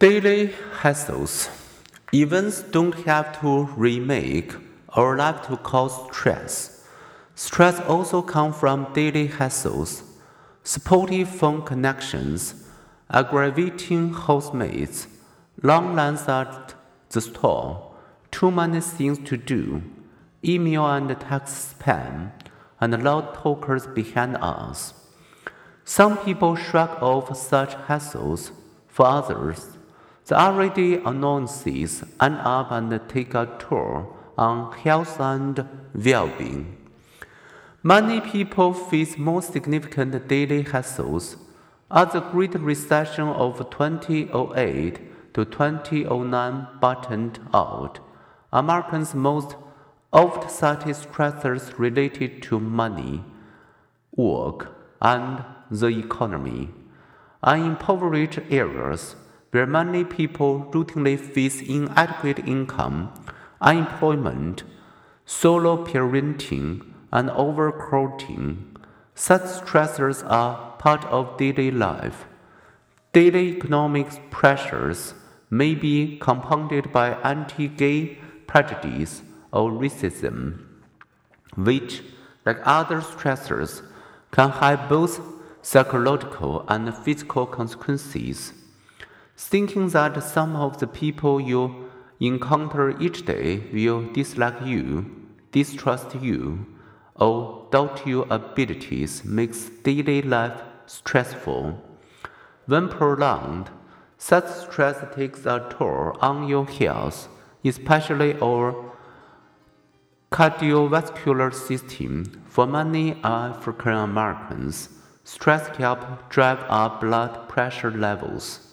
Daily hassles. Events don't have to remake our life to cause stress. Stress also comes from daily hassles, supportive phone connections, aggravating housemates, long lines at the store, too many things to do, email and text spam, and loud talkers behind us. Some people shrug off such hassles. For others, the already annoyances end up and take a tour on health and well-being. Many people face more significant daily hassles. As the Great Recession of 2008 to 2009 buttoned out, Americans' most oft-cited stressors related to money, work, and the economy. In impoverished areas, where many people routinely face inadequate income, unemployment, solo parenting, and overcrowding. Such stressors are part of daily life. Daily economic pressures may be compounded by anti gay prejudice or racism, which, like other stressors, can have both psychological and physical consequences. Thinking that some of the people you encounter each day will dislike you, distrust you, or doubt your abilities makes daily life stressful. When prolonged, such stress takes a toll on your health, especially our cardiovascular system. For many African Americans, stress helps drive up blood pressure levels